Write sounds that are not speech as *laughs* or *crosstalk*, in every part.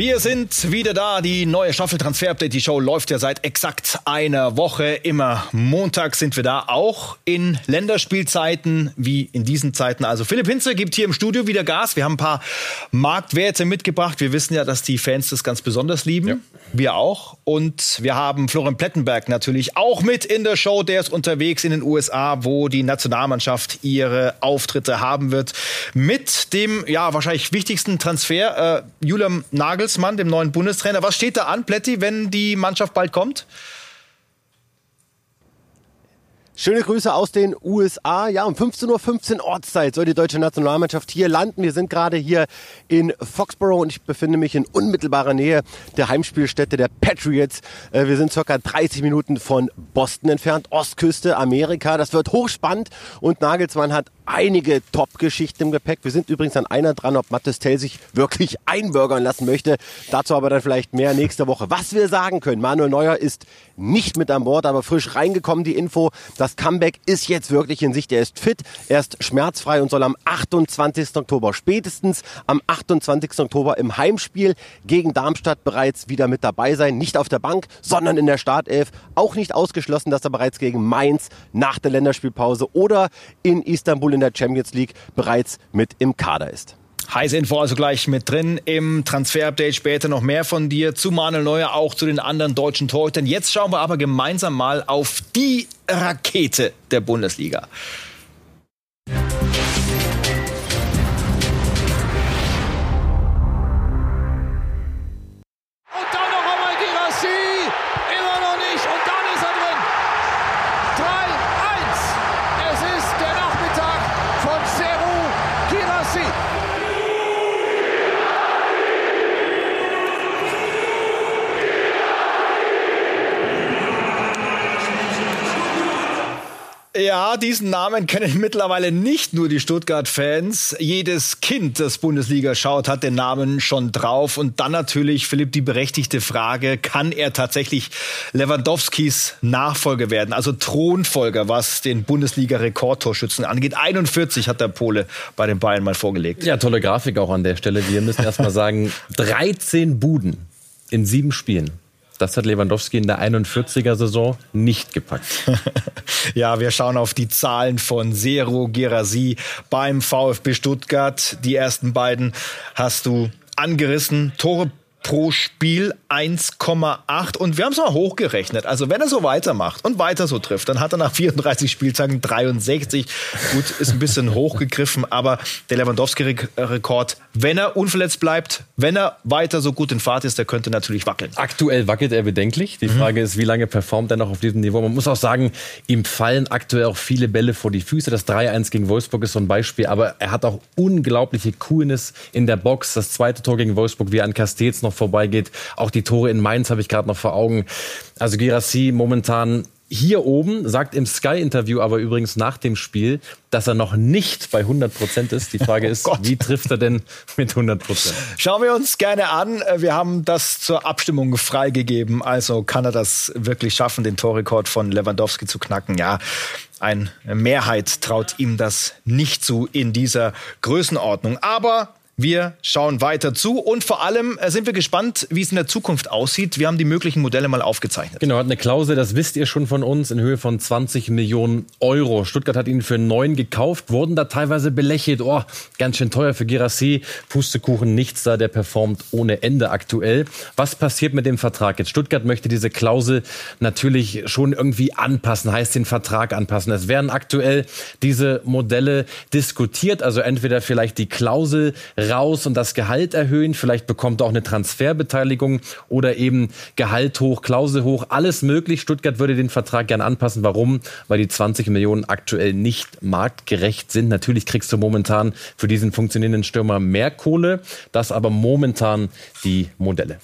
Wir sind wieder da. Die neue Staffel Transfer Update. Die Show läuft ja seit exakt einer Woche. Immer Montag sind wir da. Auch in Länderspielzeiten wie in diesen Zeiten. Also Philipp Hinze gibt hier im Studio wieder Gas. Wir haben ein paar Marktwerte mitgebracht. Wir wissen ja, dass die Fans das ganz besonders lieben. Ja. Wir auch. Und wir haben Florian Plettenberg natürlich auch mit in der Show. Der ist unterwegs in den USA, wo die Nationalmannschaft ihre Auftritte haben wird. Mit dem, ja, wahrscheinlich wichtigsten Transfer, äh, Julian Nagel Nagelsmann, dem neuen Bundestrainer. Was steht da an, Plätti, wenn die Mannschaft bald kommt? Schöne Grüße aus den USA. Ja, um 15.15 Uhr Ortszeit soll die deutsche Nationalmannschaft hier landen. Wir sind gerade hier in Foxborough und ich befinde mich in unmittelbarer Nähe der Heimspielstätte der Patriots. Äh, wir sind circa 30 Minuten von Boston entfernt, Ostküste Amerika. Das wird hochspannend und Nagelsmann hat einige Top-Geschichten im Gepäck. Wir sind übrigens an einer dran, ob Mattes Tell sich wirklich *laughs* einbürgern lassen möchte. Dazu aber dann vielleicht mehr nächste Woche. Was wir sagen können, Manuel Neuer ist nicht mit an Bord, aber frisch reingekommen die Info. Das Comeback ist jetzt wirklich in Sicht. Er ist fit, er ist schmerzfrei und soll am 28. Oktober, spätestens am 28. Oktober im Heimspiel gegen Darmstadt bereits wieder mit dabei sein. Nicht auf der Bank, sondern in der Startelf. Auch nicht ausgeschlossen, dass er bereits gegen Mainz nach der Länderspielpause oder in Istanbul in der Champions League bereits mit im Kader ist. Heiße Info also gleich mit drin im Transfer-Update. Später noch mehr von dir zu Manuel Neuer, auch zu den anderen deutschen Torhütern. Jetzt schauen wir aber gemeinsam mal auf die Rakete der Bundesliga. Diesen Namen kennen mittlerweile nicht nur die Stuttgart-Fans. Jedes Kind, das Bundesliga schaut, hat den Namen schon drauf. Und dann natürlich, Philipp, die berechtigte Frage, kann er tatsächlich Lewandowskis Nachfolger werden? Also Thronfolger, was den Bundesliga-Rekordtorschützen angeht. 41 hat der Pole bei den Bayern mal vorgelegt. Ja, tolle Grafik auch an der Stelle. Wir müssen erst mal sagen, 13 Buden in sieben Spielen. Das hat Lewandowski in der 41er Saison nicht gepackt. *laughs* ja, wir schauen auf die Zahlen von Zero Gerasi beim VfB Stuttgart. Die ersten beiden hast du angerissen. Tore pro Spiel 1,8 und wir haben es mal hochgerechnet. Also wenn er so weitermacht und weiter so trifft, dann hat er nach 34 Spieltagen 63. Gut, ist ein bisschen *laughs* hochgegriffen, aber der Lewandowski-Rekord, wenn er unverletzt bleibt, wenn er weiter so gut in Fahrt ist, der könnte natürlich wackeln. Aktuell wackelt er bedenklich. Die Frage mhm. ist, wie lange performt er noch auf diesem Niveau? Man muss auch sagen, ihm fallen aktuell auch viele Bälle vor die Füße. Das 3-1 gegen Wolfsburg ist so ein Beispiel, aber er hat auch unglaubliche Coolness in der Box. Das zweite Tor gegen Wolfsburg, wie er an Castells noch noch vorbeigeht. Auch die Tore in Mainz habe ich gerade noch vor Augen. Also Girassi momentan hier oben, sagt im Sky-Interview aber übrigens nach dem Spiel, dass er noch nicht bei 100 Prozent ist. Die *laughs* Frage oh ist, oh wie trifft er denn mit 100 Prozent? Schauen wir uns gerne an. Wir haben das zur Abstimmung freigegeben. Also kann er das wirklich schaffen, den Torrekord von Lewandowski zu knacken? Ja, eine Mehrheit traut ihm das nicht zu in dieser Größenordnung. Aber wir schauen weiter zu und vor allem äh, sind wir gespannt, wie es in der Zukunft aussieht. Wir haben die möglichen Modelle mal aufgezeichnet. Genau, hat eine Klausel, das wisst ihr schon von uns, in Höhe von 20 Millionen Euro. Stuttgart hat ihn für neun gekauft, wurden da teilweise belächelt. Oh, ganz schön teuer für Girassi. Pustekuchen, nichts da, der performt ohne Ende aktuell. Was passiert mit dem Vertrag jetzt? Stuttgart möchte diese Klausel natürlich schon irgendwie anpassen, heißt den Vertrag anpassen. Es werden aktuell diese Modelle diskutiert, also entweder vielleicht die Klausel raus und das Gehalt erhöhen. Vielleicht bekommt er auch eine Transferbeteiligung oder eben Gehalt hoch, Klausel hoch, alles möglich. Stuttgart würde den Vertrag gern anpassen. Warum? Weil die 20 Millionen aktuell nicht marktgerecht sind. Natürlich kriegst du momentan für diesen funktionierenden Stürmer mehr Kohle. Das aber momentan die Modelle.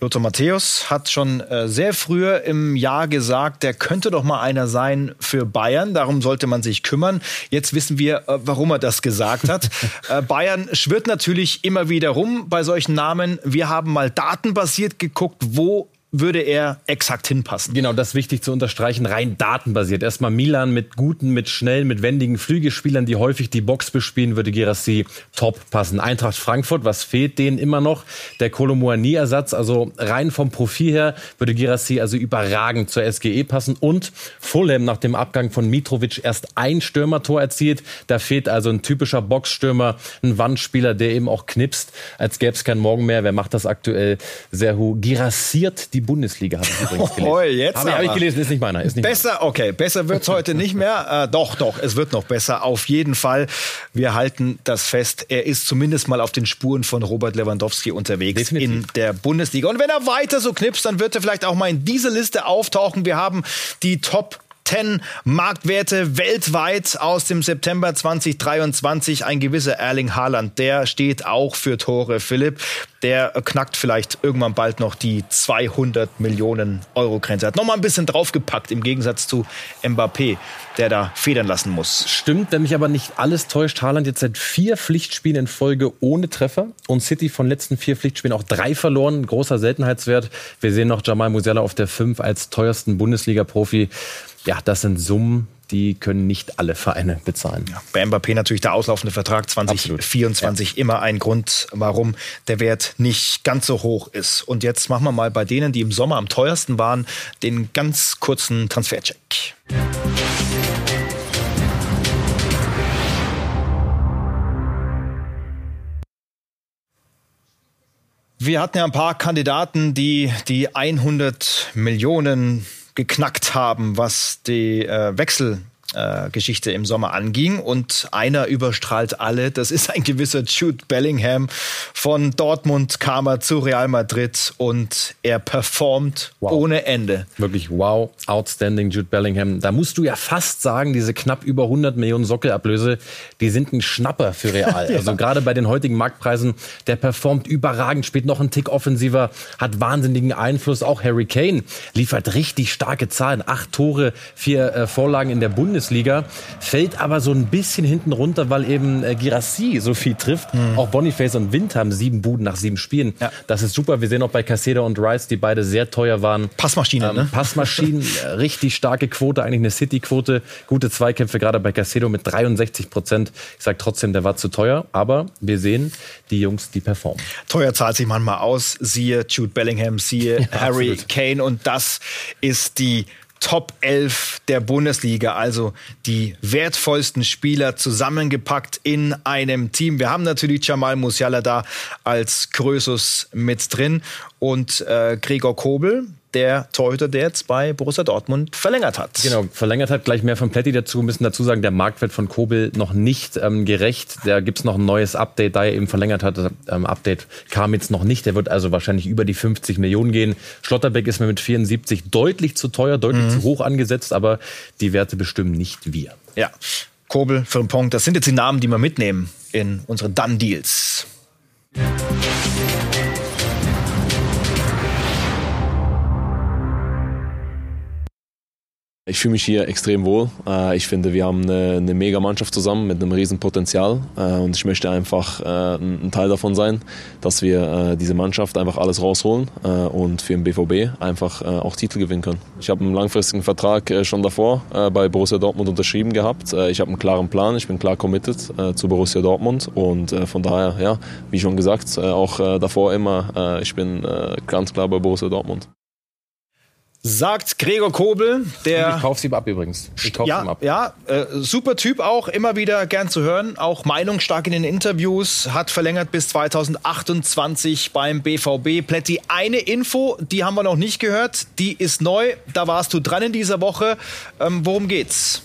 Lothar Matthäus hat schon äh, sehr früh im Jahr gesagt, der könnte doch mal einer sein für Bayern. Darum sollte man sich kümmern. Jetzt wissen wir, äh, warum er das gesagt hat. *laughs* äh, Bayern schwirrt natürlich immer wieder rum bei solchen Namen. Wir haben mal datenbasiert geguckt, wo würde er exakt hinpassen. Genau, das ist wichtig zu unterstreichen, rein datenbasiert. Erstmal Milan mit guten, mit schnellen, mit wendigen Flügelspielern, die häufig die Box bespielen, würde Girassi top passen. Eintracht Frankfurt, was fehlt denen immer noch? Der Kolomoani-Ersatz, also rein vom Profil her würde Girassi also überragend zur SGE passen und Fulham nach dem Abgang von Mitrovic erst ein Stürmertor erzielt. Da fehlt also ein typischer Boxstürmer, ein Wandspieler, der eben auch knipst, als gäbe es kein Morgen mehr. Wer macht das aktuell? Serhu Girassiert die Bundesliga, habe ich übrigens gelesen. Oh, jetzt habe hab ich gelesen, ist nicht meiner. Ist nicht besser, okay, besser wird's heute nicht mehr. Äh, doch, doch, es wird noch besser, auf jeden Fall. Wir halten das fest. Er ist zumindest mal auf den Spuren von Robert Lewandowski unterwegs Definitiv. in der Bundesliga. Und wenn er weiter so knipst, dann wird er vielleicht auch mal in diese Liste auftauchen. Wir haben die Top 10 Marktwerte weltweit aus dem September 2023. Ein gewisser Erling Haaland, der steht auch für Tore. Philipp, der knackt vielleicht irgendwann bald noch die 200 Millionen Euro Grenze. Hat noch mal ein bisschen draufgepackt im Gegensatz zu Mbappé, der da federn lassen muss. Stimmt, wenn mich aber nicht alles täuscht, Haaland jetzt seit vier Pflichtspielen in Folge ohne Treffer und City von letzten vier Pflichtspielen auch drei verloren. Großer Seltenheitswert. Wir sehen noch Jamal Musiala auf der 5 als teuersten Bundesliga-Profi ja, das sind Summen, die können nicht alle Vereine bezahlen. Ja, bei Mbappé natürlich der auslaufende Vertrag 2024 ja. immer ein Grund, warum der Wert nicht ganz so hoch ist. Und jetzt machen wir mal bei denen, die im Sommer am teuersten waren, den ganz kurzen Transfercheck. Wir hatten ja ein paar Kandidaten, die die 100 Millionen geknackt haben, was die äh, Wechsel äh, Geschichte im Sommer anging. Und einer überstrahlt alle. Das ist ein gewisser Jude Bellingham. Von Dortmund kam er zu Real Madrid und er performt wow. ohne Ende. Wirklich wow, outstanding Jude Bellingham. Da musst du ja fast sagen, diese knapp über 100 Millionen Sockelablöse, die sind ein Schnapper für Real. *laughs* ja. Also gerade bei den heutigen Marktpreisen, der performt überragend, spielt noch einen Tick offensiver, hat wahnsinnigen Einfluss. Auch Harry Kane liefert richtig starke Zahlen. Acht Tore, vier äh, Vorlagen in der Bundesliga. Bundesliga, fällt aber so ein bisschen hinten runter, weil eben äh, Girassi so viel trifft. Mhm. Auch Boniface und Wind haben sieben Buden nach sieben Spielen. Ja. Das ist super. Wir sehen auch bei Caseda und Rice, die beide sehr teuer waren. Passmaschinen, ähm, ne? Passmaschinen, *laughs* äh, richtig starke Quote, eigentlich eine City-Quote. Gute Zweikämpfe, gerade bei Casedo mit 63 Prozent. Ich sage trotzdem, der war zu teuer, aber wir sehen, die Jungs, die performen. Teuer zahlt sich manchmal aus. Siehe Jude Bellingham, siehe *laughs* ja, Harry absolut. Kane und das ist die Top 11 der Bundesliga, also die wertvollsten Spieler zusammengepackt in einem Team. Wir haben natürlich Jamal Musiala da als Krösus mit drin und äh, Gregor Kobel, der Torhüter, der jetzt bei Borussia Dortmund verlängert hat. Genau, verlängert hat. Gleich mehr von Pletti dazu. Wir müssen dazu sagen, der Marktwert von Kobel noch nicht ähm, gerecht. Da gibt es noch ein neues Update, da er eben verlängert hat. Das ähm, Update kam jetzt noch nicht. Der wird also wahrscheinlich über die 50 Millionen gehen. Schlotterbeck ist mir mit 74 deutlich zu teuer, deutlich mhm. zu hoch angesetzt, aber die Werte bestimmen nicht wir. Ja, Kobel, Frimpong, das sind jetzt die Namen, die wir mitnehmen in unsere Done-Deals. Ich fühle mich hier extrem wohl. Äh, ich finde, wir haben eine, eine mega Mannschaft zusammen mit einem riesen Potenzial äh, und ich möchte einfach äh, ein Teil davon sein, dass wir diese Mannschaft einfach alles rausholen und für den BVB einfach auch Titel gewinnen können. Ich habe einen langfristigen Vertrag schon davor bei Borussia Dortmund unterschrieben gehabt. Ich habe einen klaren Plan, ich bin klar committed zu Borussia Dortmund und von daher, ja, wie schon gesagt, auch davor immer, ich bin ganz klar bei Borussia Dortmund. Sagt Gregor Kobel, der. Ich kauf sie ab übrigens. Ich kauf ja, sie ab. Ja, äh, super Typ auch, immer wieder gern zu hören. Auch meinungsstark in den Interviews, hat verlängert bis 2028 beim BVB. Plätti, eine Info, die haben wir noch nicht gehört, die ist neu. Da warst du dran in dieser Woche. Ähm, worum geht's?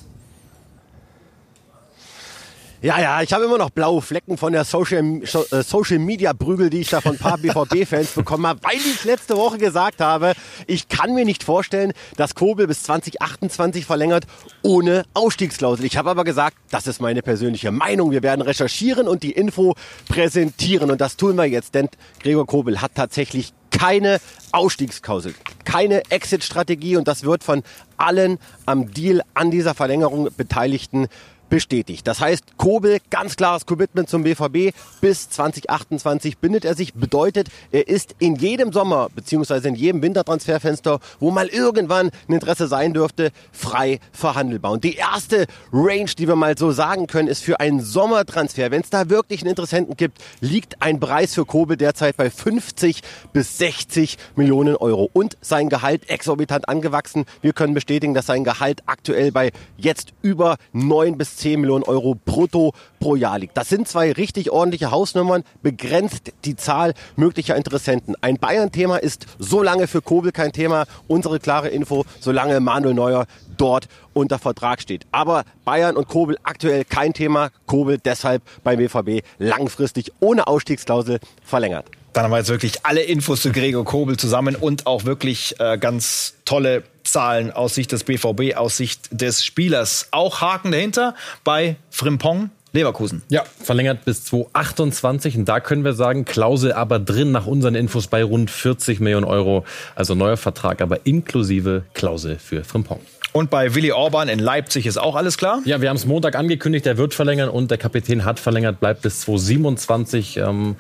Ja, ja, ich habe immer noch blaue Flecken von der Social, äh, Social Media Prügel, die ich da von ein paar BVB-Fans bekommen habe, weil ich letzte Woche gesagt habe, ich kann mir nicht vorstellen, dass Kobel bis 2028 verlängert ohne Ausstiegsklausel. Ich habe aber gesagt, das ist meine persönliche Meinung. Wir werden recherchieren und die Info präsentieren. Und das tun wir jetzt, denn Gregor Kobel hat tatsächlich keine Ausstiegsklausel, keine Exit-Strategie und das wird von allen am Deal an dieser Verlängerung Beteiligten bestätigt. Das heißt, Kobel, ganz klares Commitment zum BVB. Bis 2028 bindet er sich. Bedeutet, er ist in jedem Sommer beziehungsweise in jedem Wintertransferfenster, wo mal irgendwann ein Interesse sein dürfte, frei verhandelbar. Und die erste Range, die wir mal so sagen können, ist für einen Sommertransfer, wenn es da wirklich einen Interessenten gibt, liegt ein Preis für Kobel derzeit bei 50 bis 60 Millionen Euro. Und sein Gehalt exorbitant angewachsen. Wir können bestätigen, dass sein Gehalt aktuell bei jetzt über 9 bis 10 Millionen Euro brutto pro Jahr liegt. Das sind zwei richtig ordentliche Hausnummern, begrenzt die Zahl möglicher Interessenten. Ein Bayern-Thema ist so lange für Kobel kein Thema. Unsere klare Info, solange Manuel Neuer dort unter Vertrag steht. Aber Bayern und Kobel aktuell kein Thema. Kobel deshalb beim BVB langfristig ohne Ausstiegsklausel verlängert. Dann haben wir jetzt wirklich alle Infos zu Gregor Kobel zusammen und auch wirklich äh, ganz tolle Zahlen aus Sicht des BVB, aus Sicht des Spielers. Auch Haken dahinter bei Frimpong. Leverkusen. Ja, verlängert bis 2028 und da können wir sagen, Klausel aber drin nach unseren Infos bei rund 40 Millionen Euro. Also neuer Vertrag, aber inklusive Klausel für Frimpong. Und bei Willi Orban in Leipzig ist auch alles klar? Ja, wir haben es Montag angekündigt, er wird verlängern und der Kapitän hat verlängert, bleibt bis 2027. Ähm,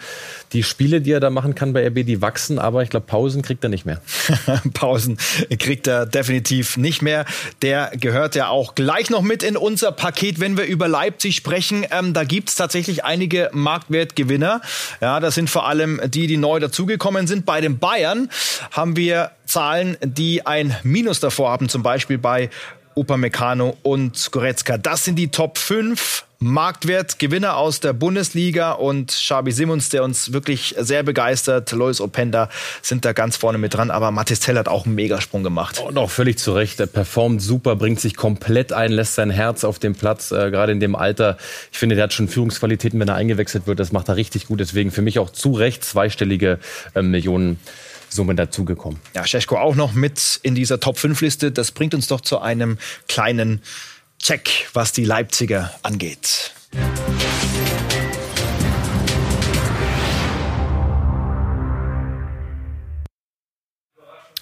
die Spiele, die er da machen kann bei RB, die wachsen, aber ich glaube, Pausen kriegt er nicht mehr. *laughs* Pausen kriegt er definitiv nicht mehr. Der gehört ja auch gleich noch mit in unser Paket, wenn wir über Leipzig sprechen. Ähm, da gibt's tatsächlich einige Marktwertgewinner. Ja, das sind vor allem die, die neu dazugekommen sind. Bei den Bayern haben wir Zahlen, die ein Minus davor haben, zum Beispiel bei Upamecano und Goretzka. Das sind die Top 5 Marktwertgewinner aus der Bundesliga und Xabi Simons, der uns wirklich sehr begeistert. Lois Openda sind da ganz vorne mit dran, aber Mathis Tell hat auch einen Megasprung gemacht. Und auch völlig zu Recht. Er performt super, bringt sich komplett ein, lässt sein Herz auf dem Platz, äh, gerade in dem Alter. Ich finde, der hat schon Führungsqualitäten, wenn er eingewechselt wird. Das macht er richtig gut. Deswegen für mich auch zu Recht zweistellige äh, Millionen. Summe dazugekommen. Ja, Scheschko auch noch mit in dieser Top-5-Liste. Das bringt uns doch zu einem kleinen Check, was die Leipziger angeht.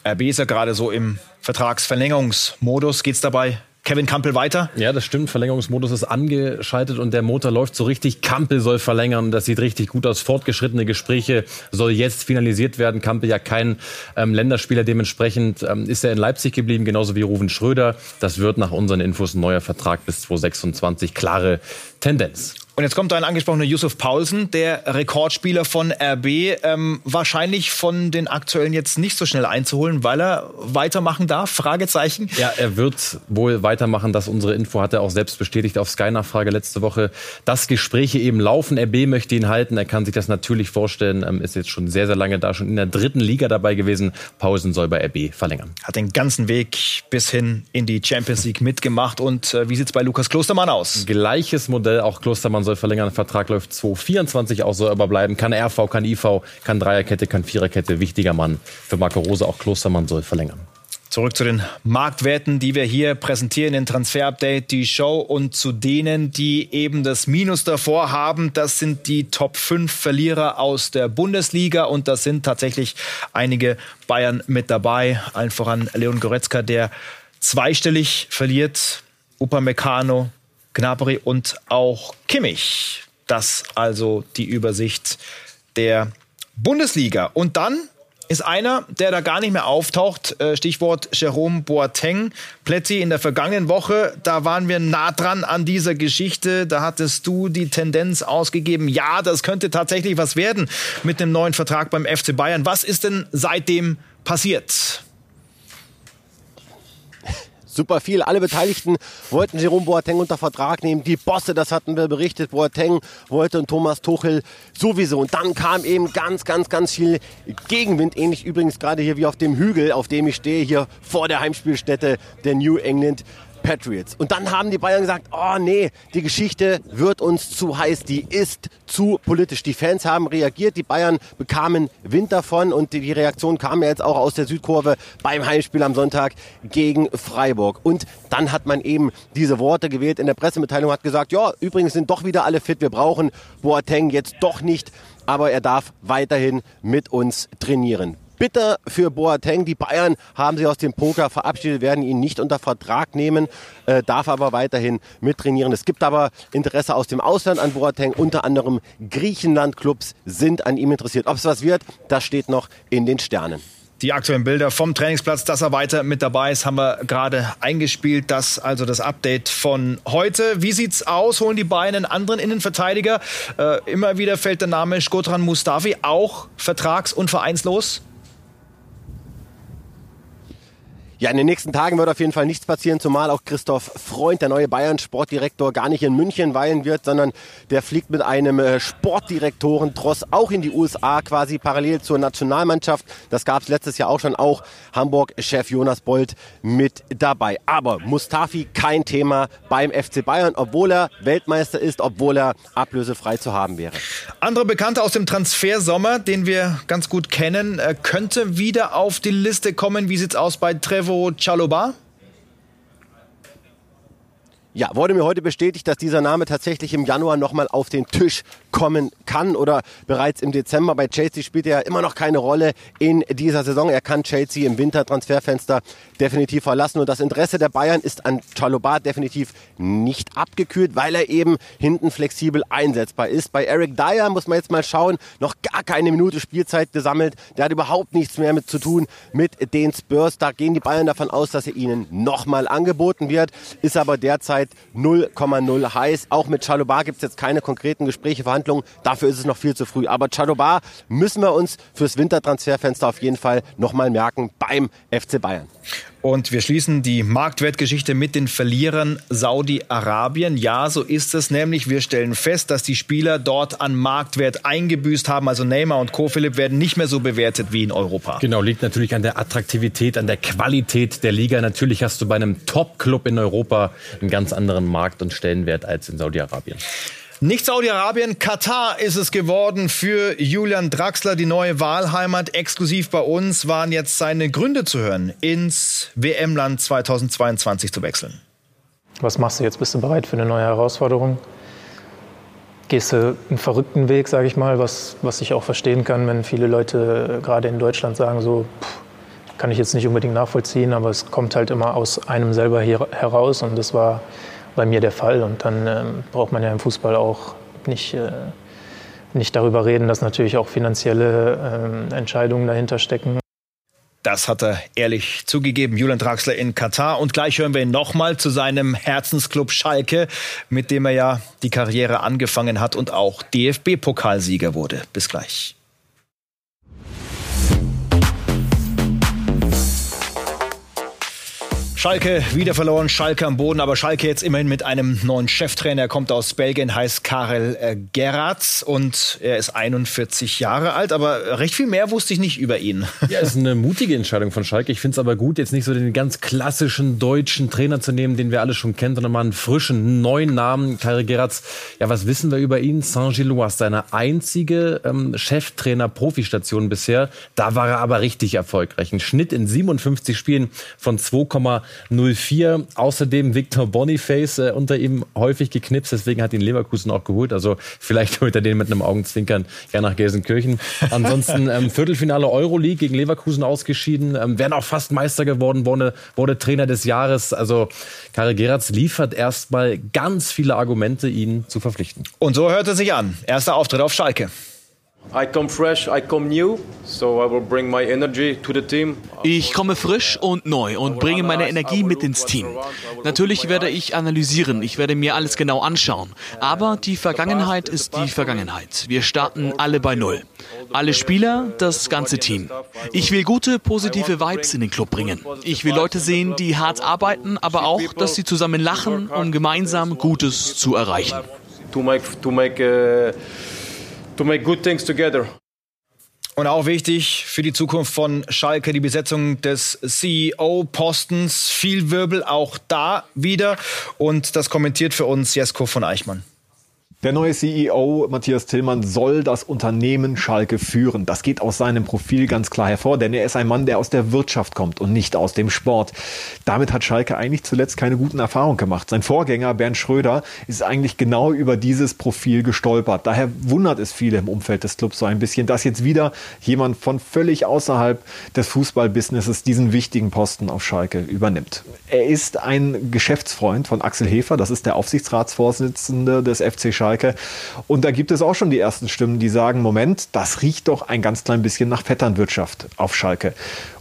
RB ist ja gerade so im Vertragsverlängerungsmodus. Geht es dabei Kevin Campbell weiter? Ja, das stimmt. Verlängerungsmodus ist angeschaltet und der Motor läuft so richtig. Campbell soll verlängern. Das sieht richtig gut aus. Fortgeschrittene Gespräche soll jetzt finalisiert werden. Campbell ja kein ähm, Länderspieler. Dementsprechend ähm, ist er in Leipzig geblieben, genauso wie Ruven Schröder. Das wird nach unseren Infos ein neuer Vertrag bis 2026. Klare Tendenz. Und jetzt kommt ein angesprochener Yusuf Paulsen, der Rekordspieler von RB, ähm, wahrscheinlich von den aktuellen jetzt nicht so schnell einzuholen, weil er weitermachen darf? Fragezeichen. Ja, er wird wohl weitermachen. Das unsere Info hat er auch selbst bestätigt auf Sky-Nachfrage letzte Woche, dass Gespräche eben laufen. RB möchte ihn halten. Er kann sich das natürlich vorstellen. Ähm, ist jetzt schon sehr, sehr lange da, schon in der dritten Liga dabei gewesen. Paulsen soll bei RB verlängern. Hat den ganzen Weg bis hin in die Champions League mitgemacht. Und äh, wie sieht's bei Lukas Klostermann aus? Gleiches Modell. Auch Klostermann soll verlängern. Vertrag läuft 2024 auch, soll aber bleiben. Kann RV, kann IV, kann Dreierkette, kann Viererkette. Wichtiger Mann für Marco Rose. Auch Klostermann soll verlängern. Zurück zu den Marktwerten, die wir hier präsentieren in Transfer Update, die Show und zu denen, die eben das Minus davor haben. Das sind die Top 5 Verlierer aus der Bundesliga und das sind tatsächlich einige Bayern mit dabei. Allen voran Leon Goretzka, der zweistellig verliert. Upamecano, Gnabry und auch Kimmich. Das also die Übersicht der Bundesliga. Und dann ist einer, der da gar nicht mehr auftaucht. Äh, Stichwort Jerome Boateng. Plätti in der vergangenen Woche, da waren wir nah dran an dieser Geschichte. Da hattest du die Tendenz ausgegeben, ja, das könnte tatsächlich was werden mit einem neuen Vertrag beim FC Bayern. Was ist denn seitdem passiert? Super viel. Alle Beteiligten wollten Jerome Boateng unter Vertrag nehmen. Die Bosse, das hatten wir berichtet. Boateng wollte und Thomas Tuchel sowieso. Und dann kam eben ganz, ganz, ganz viel Gegenwind. Ähnlich übrigens gerade hier wie auf dem Hügel, auf dem ich stehe, hier vor der Heimspielstätte der New England Patriots. Und dann haben die Bayern gesagt, oh nee, die Geschichte wird uns zu heiß, die ist zu politisch. Die Fans haben reagiert, die Bayern bekamen Wind davon und die Reaktion kam ja jetzt auch aus der Südkurve beim Heimspiel am Sonntag gegen Freiburg. Und dann hat man eben diese Worte gewählt in der Pressemitteilung, hat gesagt, ja, übrigens sind doch wieder alle fit, wir brauchen Boateng jetzt doch nicht, aber er darf weiterhin mit uns trainieren. Bitter für Boateng. Die Bayern haben sich aus dem Poker verabschiedet, werden ihn nicht unter Vertrag nehmen, äh, darf aber weiterhin mittrainieren. Es gibt aber Interesse aus dem Ausland an Boateng. Unter anderem Griechenland-Clubs sind an ihm interessiert. Ob es was wird, das steht noch in den Sternen. Die aktuellen Bilder vom Trainingsplatz, dass er weiter mit dabei ist, haben wir gerade eingespielt. Das also das Update von heute. Wie sieht's aus? Holen die Bayern einen anderen Innenverteidiger? Äh, immer wieder fällt der Name Skotran Mustafi, auch vertrags- und vereinslos. Ja, in den nächsten Tagen wird auf jeden Fall nichts passieren, zumal auch Christoph Freund, der neue Bayern-Sportdirektor, gar nicht in München weilen wird, sondern der fliegt mit einem äh, Sportdirektoren-Tross auch in die USA, quasi parallel zur Nationalmannschaft. Das gab es letztes Jahr auch schon, auch Hamburg-Chef Jonas Bold mit dabei. Aber Mustafi kein Thema beim FC Bayern, obwohl er Weltmeister ist, obwohl er ablösefrei zu haben wäre. Andere Bekannte aus dem Transfersommer, den wir ganz gut kennen, äh, könnte wieder auf die Liste kommen. Wie sieht's aus bei Trevor? Trevo Chaloba? Ja, wurde mir heute bestätigt, dass dieser Name tatsächlich im Januar nochmal auf den Tisch kommen kann oder bereits im Dezember. Bei Chelsea spielt er ja immer noch keine Rolle in dieser Saison. Er kann Chelsea im Wintertransferfenster definitiv verlassen und das Interesse der Bayern ist an Chaloba definitiv nicht abgekühlt, weil er eben hinten flexibel einsetzbar ist. Bei Eric Dyer muss man jetzt mal schauen, noch gar keine Minute Spielzeit gesammelt. Der hat überhaupt nichts mehr mit zu tun mit den Spurs. Da gehen die Bayern davon aus, dass er ihnen nochmal angeboten wird, ist aber derzeit Zeit 0,0 heiß. Auch mit Chalobar gibt es jetzt keine konkreten Gespräche, Verhandlungen. Dafür ist es noch viel zu früh. Aber Chalobar müssen wir uns fürs Wintertransferfenster auf jeden Fall nochmal merken beim FC Bayern. Und wir schließen die Marktwertgeschichte mit den Verlierern Saudi-Arabien. Ja, so ist es nämlich. Wir stellen fest, dass die Spieler dort an Marktwert eingebüßt haben. Also Neymar und Co. Philipp werden nicht mehr so bewertet wie in Europa. Genau, liegt natürlich an der Attraktivität, an der Qualität der Liga. Natürlich hast du bei einem Top-Club in Europa einen ganz anderen Markt und Stellenwert als in Saudi-Arabien. Nicht Saudi-Arabien, Katar ist es geworden für Julian Draxler, die neue Wahlheimat. Exklusiv bei uns waren jetzt seine Gründe zu hören, ins WM-Land 2022 zu wechseln. Was machst du jetzt? Bist du bereit für eine neue Herausforderung? Gehst du einen verrückten Weg, sage ich mal, was, was ich auch verstehen kann, wenn viele Leute gerade in Deutschland sagen, so pff, kann ich jetzt nicht unbedingt nachvollziehen, aber es kommt halt immer aus einem selber hier heraus und das war bei mir der Fall. Und dann ähm, braucht man ja im Fußball auch nicht, äh, nicht darüber reden, dass natürlich auch finanzielle äh, Entscheidungen dahinter stecken. Das hat er ehrlich zugegeben, Julian Draxler in Katar. Und gleich hören wir ihn nochmal zu seinem Herzensclub Schalke, mit dem er ja die Karriere angefangen hat und auch DFB-Pokalsieger wurde. Bis gleich. Schalke wieder verloren, Schalke am Boden, aber Schalke jetzt immerhin mit einem neuen Cheftrainer. Er kommt aus Belgien, heißt Karel äh, Gerrards und er ist 41 Jahre alt, aber recht viel mehr wusste ich nicht über ihn. Ja, ist eine mutige Entscheidung von Schalke. Ich finde es aber gut, jetzt nicht so den ganz klassischen deutschen Trainer zu nehmen, den wir alle schon kennen, sondern mal einen frischen, neuen Namen, Karel Gerrards. Ja, was wissen wir über ihn? Saint-Gilloise, seine einzige ähm, Cheftrainer-Profistation bisher. Da war er aber richtig erfolgreich. Ein Schnitt in 57 Spielen von 2, 04. Außerdem Victor Boniface äh, unter ihm häufig geknipst, deswegen hat ihn Leverkusen auch geholt. Also vielleicht holt er den mit einem Augenzwinkern ja nach Gelsenkirchen. Ansonsten *laughs* ähm, Viertelfinale Euroleague gegen Leverkusen ausgeschieden, ähm, wären auch fast Meister geworden, wurde, wurde Trainer des Jahres. Also Karel Geratz liefert erstmal ganz viele Argumente, ihn zu verpflichten. Und so hört er sich an. Erster Auftritt auf Schalke. Ich komme frisch und neu und bringe meine Energie mit ins Team. Natürlich werde ich analysieren, ich werde mir alles genau anschauen. Aber die Vergangenheit ist die Vergangenheit. Wir starten alle bei Null. Alle Spieler, das ganze Team. Ich will gute, positive Vibes in den Club bringen. Ich will Leute sehen, die hart arbeiten, aber auch, dass sie zusammen lachen, um gemeinsam Gutes zu erreichen. To make, to make, uh to make good things together. Und auch wichtig für die Zukunft von Schalke die Besetzung des CEO-Postens. Viel Wirbel auch da wieder. Und das kommentiert für uns Jesko von Eichmann. Der neue CEO Matthias Tillmann soll das Unternehmen Schalke führen. Das geht aus seinem Profil ganz klar hervor, denn er ist ein Mann, der aus der Wirtschaft kommt und nicht aus dem Sport. Damit hat Schalke eigentlich zuletzt keine guten Erfahrungen gemacht. Sein Vorgänger Bernd Schröder ist eigentlich genau über dieses Profil gestolpert. Daher wundert es viele im Umfeld des Clubs so ein bisschen, dass jetzt wieder jemand von völlig außerhalb des Fußballbusinesses diesen wichtigen Posten auf Schalke übernimmt. Er ist ein Geschäftsfreund von Axel Hefer, das ist der Aufsichtsratsvorsitzende des FC Schalke. Schalke. Und da gibt es auch schon die ersten Stimmen, die sagen, Moment, das riecht doch ein ganz klein bisschen nach Vetternwirtschaft auf Schalke.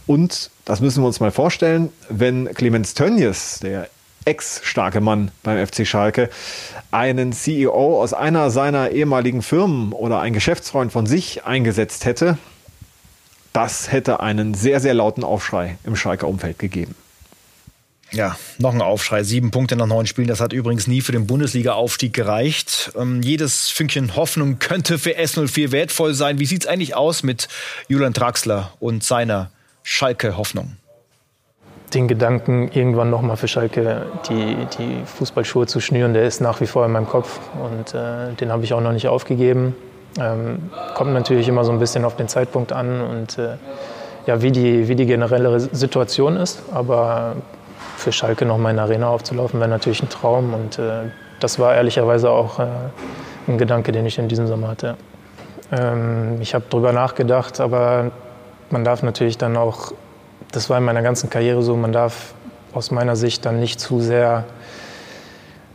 Und das müssen wir uns mal vorstellen, wenn Clemens Tönnies, der ex-starke Mann beim FC Schalke, einen CEO aus einer seiner ehemaligen Firmen oder einen Geschäftsfreund von sich eingesetzt hätte, das hätte einen sehr, sehr lauten Aufschrei im Schalker Umfeld gegeben. Ja, noch ein Aufschrei. Sieben Punkte nach neun Spielen. Das hat übrigens nie für den Bundesliga-Aufstieg gereicht. Ähm, jedes Fünkchen Hoffnung könnte für S04 wertvoll sein. Wie sieht es eigentlich aus mit Julian Draxler und seiner Schalke-Hoffnung? Den Gedanken, irgendwann nochmal für Schalke die, die Fußballschuhe zu schnüren, der ist nach wie vor in meinem Kopf. Und äh, den habe ich auch noch nicht aufgegeben. Ähm, kommt natürlich immer so ein bisschen auf den Zeitpunkt an und äh, ja, wie, die, wie die generelle Situation ist. Aber für Schalke noch mal in der Arena aufzulaufen, wäre natürlich ein Traum. Und äh, das war ehrlicherweise auch äh, ein Gedanke, den ich in diesem Sommer hatte. Ähm, ich habe darüber nachgedacht, aber man darf natürlich dann auch, das war in meiner ganzen Karriere so, man darf aus meiner Sicht dann nicht zu sehr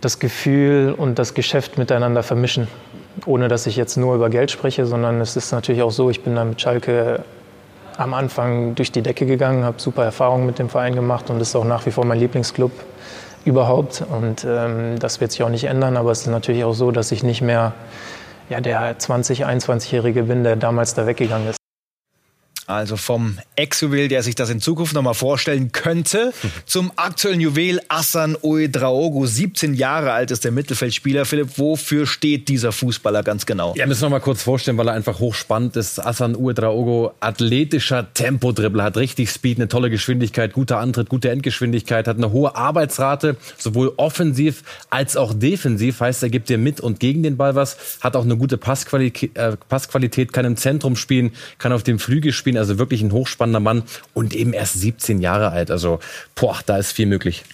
das Gefühl und das Geschäft miteinander vermischen. Ohne dass ich jetzt nur über Geld spreche, sondern es ist natürlich auch so, ich bin da mit Schalke am Anfang durch die Decke gegangen, habe super Erfahrungen mit dem Verein gemacht und ist auch nach wie vor mein Lieblingsclub überhaupt. Und ähm, das wird sich auch nicht ändern, aber es ist natürlich auch so, dass ich nicht mehr ja, der 20-, 21-Jährige bin, der damals da weggegangen ist. Also vom Ex-Juwel, der sich das in Zukunft nochmal vorstellen könnte, *laughs* zum aktuellen Juwel Assan Ouedraogo. 17 Jahre alt ist der Mittelfeldspieler. Philipp, wofür steht dieser Fußballer ganz genau? Ja, müssen wir mal kurz vorstellen, weil er einfach hochspannend ist. Assan Ouedraogo, athletischer Tempodribbler, hat richtig Speed, eine tolle Geschwindigkeit, guter Antritt, gute Endgeschwindigkeit, hat eine hohe Arbeitsrate, sowohl offensiv als auch defensiv. Heißt, er gibt dir mit und gegen den Ball was, hat auch eine gute Passqualität, äh, Passqualität kann im Zentrum spielen, kann auf dem Flügel spielen, also wirklich ein hochspannender Mann und eben erst 17 Jahre alt. Also, boah, da ist viel möglich.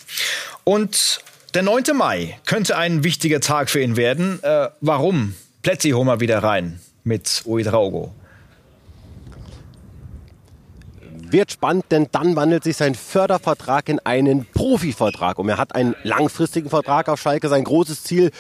Und der 9. Mai könnte ein wichtiger Tag für ihn werden. Äh, warum? Plätzi hol mal wieder rein mit Uedraogo. Wird spannend, denn dann wandelt sich sein Fördervertrag in einen Profivertrag. Und er hat einen langfristigen Vertrag auf Schalke. Sein großes Ziel,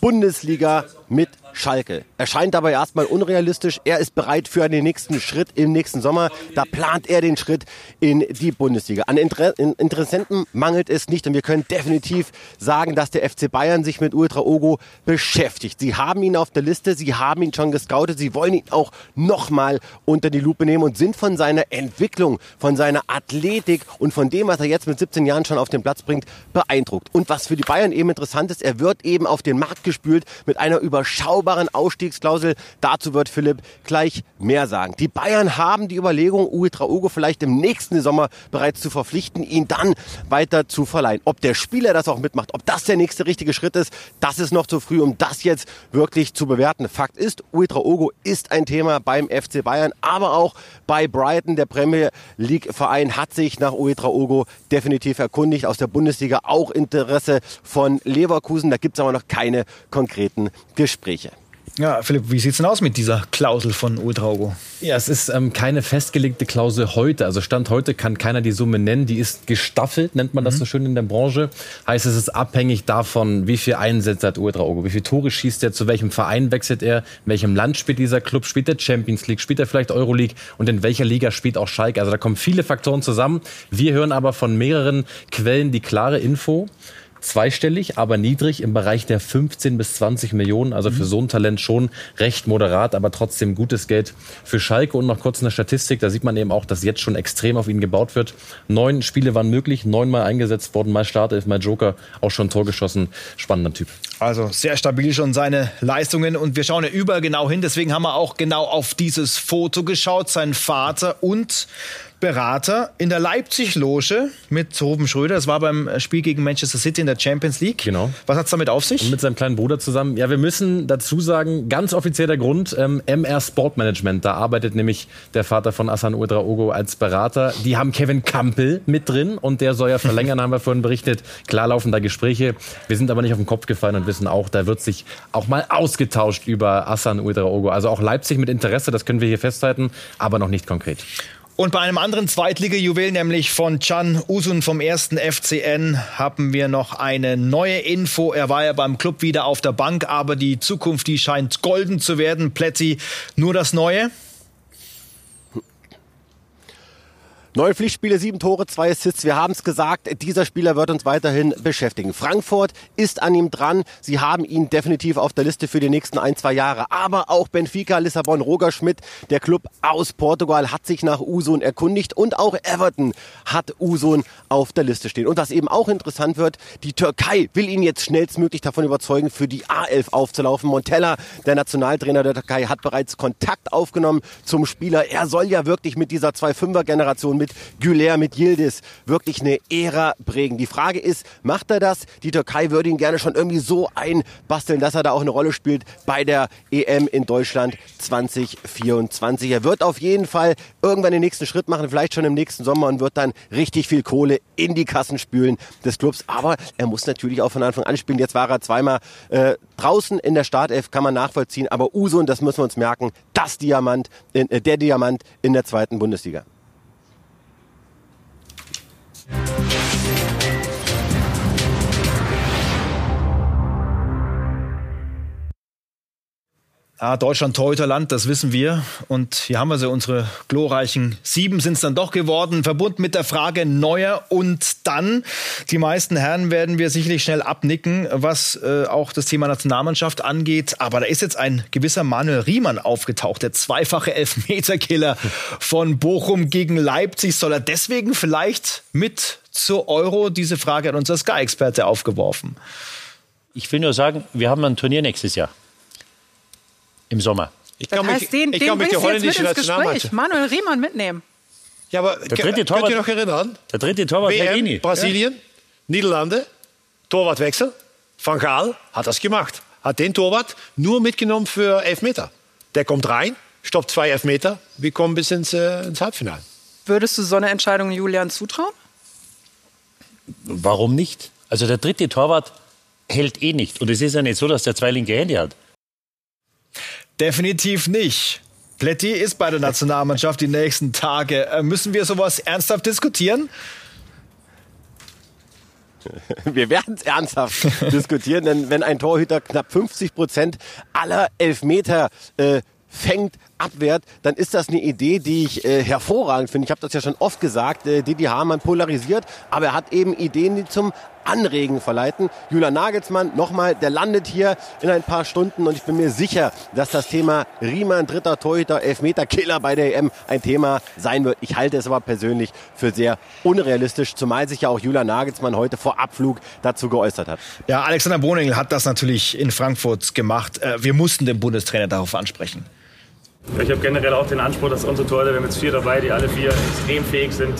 Bundesliga mit Schalke. Erscheint dabei erstmal unrealistisch. Er ist bereit für einen nächsten Schritt im nächsten Sommer. Da plant er den Schritt in die Bundesliga. An Inter Interessenten mangelt es nicht und wir können definitiv sagen, dass der FC Bayern sich mit Ultra Ogo beschäftigt. Sie haben ihn auf der Liste, sie haben ihn schon gescoutet, sie wollen ihn auch nochmal unter die Lupe nehmen und sind von seiner Entwicklung, von seiner Athletik und von dem, was er jetzt mit 17 Jahren schon auf den Platz bringt, beeindruckt. Und was für die Bayern eben interessant ist, er wird eben auf den Markt gespült mit einer überschaubaren Ausstiegsklausel. Dazu wird Philipp gleich mehr sagen. Die Bayern haben die Überlegung, Uwe Traogo vielleicht im nächsten Sommer bereits zu verpflichten, ihn dann weiter zu verleihen. Ob der Spieler das auch mitmacht, ob das der nächste richtige Schritt ist, das ist noch zu früh, um das jetzt wirklich zu bewerten. Fakt ist, Uwe Traogo ist ein Thema beim FC Bayern, aber auch bei Brighton. Der Premier League Verein hat sich nach Uwe Traogo definitiv erkundigt. Aus der Bundesliga auch Interesse von Leverkusen. Da gibt es aber noch keine konkreten Gespräche. Ja, Philipp, wie sieht's denn aus mit dieser Klausel von Ultraugo? Ja, es ist ähm, keine festgelegte Klausel heute. Also Stand heute kann keiner die Summe nennen. Die ist gestaffelt, nennt man das mhm. so schön in der Branche. Heißt, es ist abhängig davon, wie viel Einsätze hat Ultraugo, wie viel Tore schießt er, zu welchem Verein wechselt er, in welchem Land spielt dieser Club, spielt er Champions League, spielt er vielleicht Euroleague und in welcher Liga spielt auch Schalke. Also da kommen viele Faktoren zusammen. Wir hören aber von mehreren Quellen die klare Info zweistellig, aber niedrig im Bereich der 15 bis 20 Millionen. Also für mhm. so ein Talent schon recht moderat, aber trotzdem gutes Geld für Schalke. Und noch kurz eine Statistik, da sieht man eben auch, dass jetzt schon extrem auf ihn gebaut wird. Neun Spiele waren möglich, neunmal eingesetzt worden, mal Startelf, mal Joker, auch schon Tor geschossen. Spannender Typ. Also sehr stabil schon seine Leistungen und wir schauen ja überall genau hin. Deswegen haben wir auch genau auf dieses Foto geschaut. Sein Vater und Berater in der Leipzig-Loge mit Ruben Schröder. Das war beim Spiel gegen Manchester City in der Champions League. Genau. Was hat es damit auf sich? Und mit seinem kleinen Bruder zusammen. Ja, wir müssen dazu sagen, ganz offizieller Grund, ähm, MR Sportmanagement. Da arbeitet nämlich der Vater von Asan Uedraogo als Berater. Die haben Kevin Campbell mit drin und der soll ja verlängern, *laughs* haben wir vorhin berichtet. Klar laufen da Gespräche. Wir sind aber nicht auf den Kopf gefallen und wissen auch, da wird sich auch mal ausgetauscht über Asan Uedraogo. Also auch Leipzig mit Interesse, das können wir hier festhalten, aber noch nicht konkret. Und bei einem anderen Zweitliga-Juwel, nämlich von Can Usun vom ersten FCN, haben wir noch eine neue Info. Er war ja beim Club wieder auf der Bank, aber die Zukunft, die scheint golden zu werden. Plätti, nur das Neue? Neun Pflichtspiele, sieben Tore, zwei Assists. Wir haben es gesagt, dieser Spieler wird uns weiterhin beschäftigen. Frankfurt ist an ihm dran. Sie haben ihn definitiv auf der Liste für die nächsten ein, zwei Jahre. Aber auch Benfica, Lissabon, Roger Schmidt, der Club aus Portugal, hat sich nach Usun erkundigt. Und auch Everton hat Usun auf der Liste stehen. Und was eben auch interessant wird, die Türkei will ihn jetzt schnellstmöglich davon überzeugen, für die A11 aufzulaufen. Montella, der Nationaltrainer der Türkei, hat bereits Kontakt aufgenommen zum Spieler. Er soll ja wirklich mit dieser 2-5er-Generation mit Güler, mit Yildiz wirklich eine Ära prägen. Die Frage ist, macht er das? Die Türkei würde ihn gerne schon irgendwie so einbasteln, dass er da auch eine Rolle spielt bei der EM in Deutschland 2024. Er wird auf jeden Fall irgendwann den nächsten Schritt machen, vielleicht schon im nächsten Sommer und wird dann richtig viel Kohle in die Kassen spülen des Clubs. Aber er muss natürlich auch von Anfang an spielen. Jetzt war er zweimal äh, draußen in der Startelf, kann man nachvollziehen. Aber Uso, und das müssen wir uns merken, das Diamant, in, äh, der Diamant in der zweiten Bundesliga. Ja, Deutschland Torhüterland, das wissen wir. Und hier haben wir sie, unsere glorreichen sieben sind es dann doch geworden, verbunden mit der Frage Neuer und dann. Die meisten Herren werden wir sicherlich schnell abnicken, was äh, auch das Thema Nationalmannschaft angeht. Aber da ist jetzt ein gewisser Manuel Riemann aufgetaucht, der zweifache Elfmeterkiller von Bochum gegen Leipzig. Soll er deswegen vielleicht mit zur Euro? Diese Frage hat unser Sky-Experte aufgeworfen. Ich will nur sagen, wir haben ein Turnier nächstes Jahr im Sommer. Ich kann heißt, mich, den, ich den kann mich die holländische Nationalmannschaft. Manuel Riemann mitnehmen. Ja, aber der dritte Torwart, könnt ihr noch erinnern? Der dritte Torwart WM. Brasilien, ja. Niederlande, Torwartwechsel. Van Gaal hat das gemacht. Hat den Torwart nur mitgenommen für Elfmeter. Der kommt rein, stoppt zwei Elfmeter, wir kommen bis ins, äh, ins Halbfinale. Würdest du so eine Entscheidung Julian zutrauen? Warum nicht? Also der dritte Torwart hält eh nicht. Und es ist ja nicht so, dass der zwei linke Hände hat. Definitiv nicht. Pletti ist bei der Nationalmannschaft die nächsten Tage. Äh, müssen wir sowas ernsthaft diskutieren? *laughs* Wir werden es ernsthaft *laughs* diskutieren, denn wenn ein Torhüter knapp 50 Prozent aller Elfmeter äh, fängt, abwehrt, dann ist das eine Idee, die ich äh, hervorragend finde. Ich habe das ja schon oft gesagt, äh, Didi Hamann polarisiert, aber er hat eben Ideen, die zum Anregen verleiten. Julian Nagelsmann, nochmal, der landet hier in ein paar Stunden und ich bin mir sicher, dass das Thema Riemann, dritter Torhüter, Elfmeter-Killer bei der EM ein Thema sein wird. Ich halte es aber persönlich für sehr unrealistisch, zumal sich ja auch Julian Nagelsmann heute vor Abflug dazu geäußert hat. Ja, Alexander Boning hat das natürlich in Frankfurt gemacht. Äh, wir mussten den Bundestrainer darauf ansprechen. Ich habe generell auch den Anspruch, dass unsere Torhüter, wir haben jetzt vier dabei, die alle vier extrem fähig sind,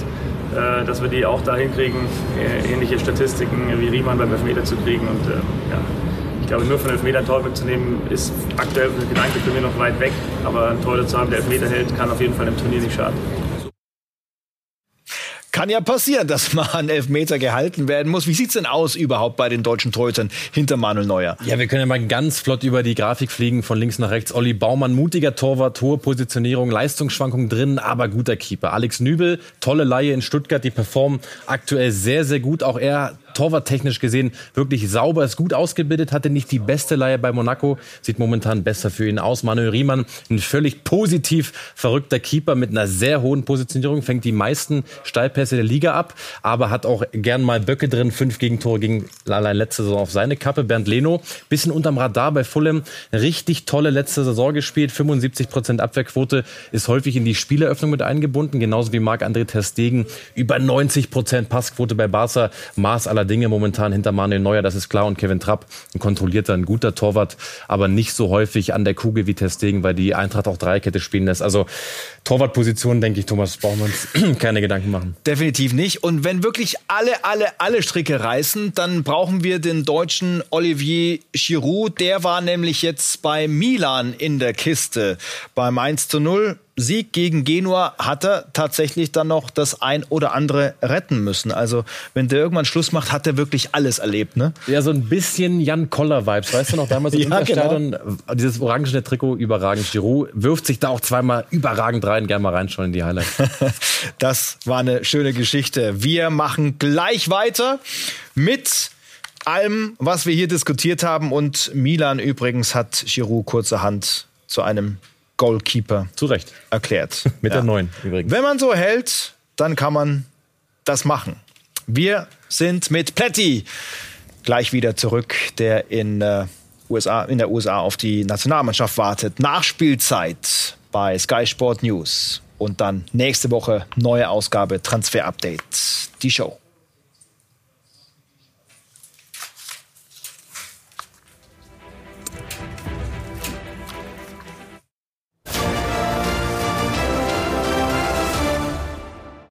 äh, dass wir die auch da hinkriegen, äh, ähnliche Statistiken wie Riemann beim Elfmeter zu kriegen. Und äh, ja, ich glaube, nur von Elfmeter ein Tor mitzunehmen, ist aktuell der Gedanke für mich noch weit weg. Aber ein Torhüter zu haben, der Elfmeter hält, kann auf jeden Fall im Turnier nicht schaden kann ja passieren, dass *laughs* mal ein Elfmeter gehalten werden muss. Wie sieht's denn aus überhaupt bei den deutschen Torhütern hinter Manuel Neuer? Ja, wir können ja mal ganz flott über die Grafik fliegen, von links nach rechts. Olli Baumann, mutiger Torwart, hohe Positionierung, Leistungsschwankung drin, aber guter Keeper. Alex Nübel, tolle Laie in Stuttgart, die performen aktuell sehr, sehr gut. Auch er torwarttechnisch gesehen wirklich sauber, ist gut ausgebildet, hatte nicht die beste Leihe bei Monaco, sieht momentan besser für ihn aus. Manuel Riemann, ein völlig positiv verrückter Keeper mit einer sehr hohen Positionierung, fängt die meisten Steilpässe der Liga ab, aber hat auch gern mal Böcke drin, fünf Gegentore gegen allein letzte Saison auf seine Kappe. Bernd Leno, bisschen unterm Radar bei Fulham, richtig tolle letzte Saison gespielt, 75 Prozent Abwehrquote, ist häufig in die Spieleröffnung mit eingebunden, genauso wie Marc-André Ter Stegen, über 90 Prozent Passquote bei Barca, Maß aller Dinge momentan hinter Manuel Neuer, das ist klar. Und Kevin Trapp, ein kontrollierter, ein guter Torwart, aber nicht so häufig an der Kugel wie Testegen, weil die Eintracht auch Dreikette spielen lässt. Also Torwartposition, denke ich, Thomas Baumanns, *clears throat* keine Gedanken machen. Definitiv nicht. Und wenn wirklich alle, alle, alle Stricke reißen, dann brauchen wir den deutschen Olivier Giroud. Der war nämlich jetzt bei Milan in der Kiste beim 1 zu 0 Sieg gegen Genua hat er tatsächlich dann noch das ein oder andere retten müssen. Also wenn der irgendwann Schluss macht, hat er wirklich alles erlebt, ne? Ja, so ein bisschen Jan Koller-Vibes. Weißt du noch, damals im *laughs* ja, Interstadion, genau. dieses orangene Trikot, überragend. Giroud wirft sich da auch zweimal überragend rein. Gerne mal reinschauen in die Highlights. *laughs* das war eine schöne Geschichte. Wir machen gleich weiter mit allem, was wir hier diskutiert haben. Und Milan übrigens hat Giroud kurzerhand zu einem Goalkeeper Zu Recht. erklärt. *laughs* Mit ja. der neuen übrigens. Wenn man so hält, dann kann man das machen. Wir sind mit Pletti gleich wieder zurück, der in, äh, USA, in der USA auf die Nationalmannschaft wartet. Nachspielzeit bei Sky Sport News. Und dann nächste Woche neue Ausgabe Transfer Update. Die Show.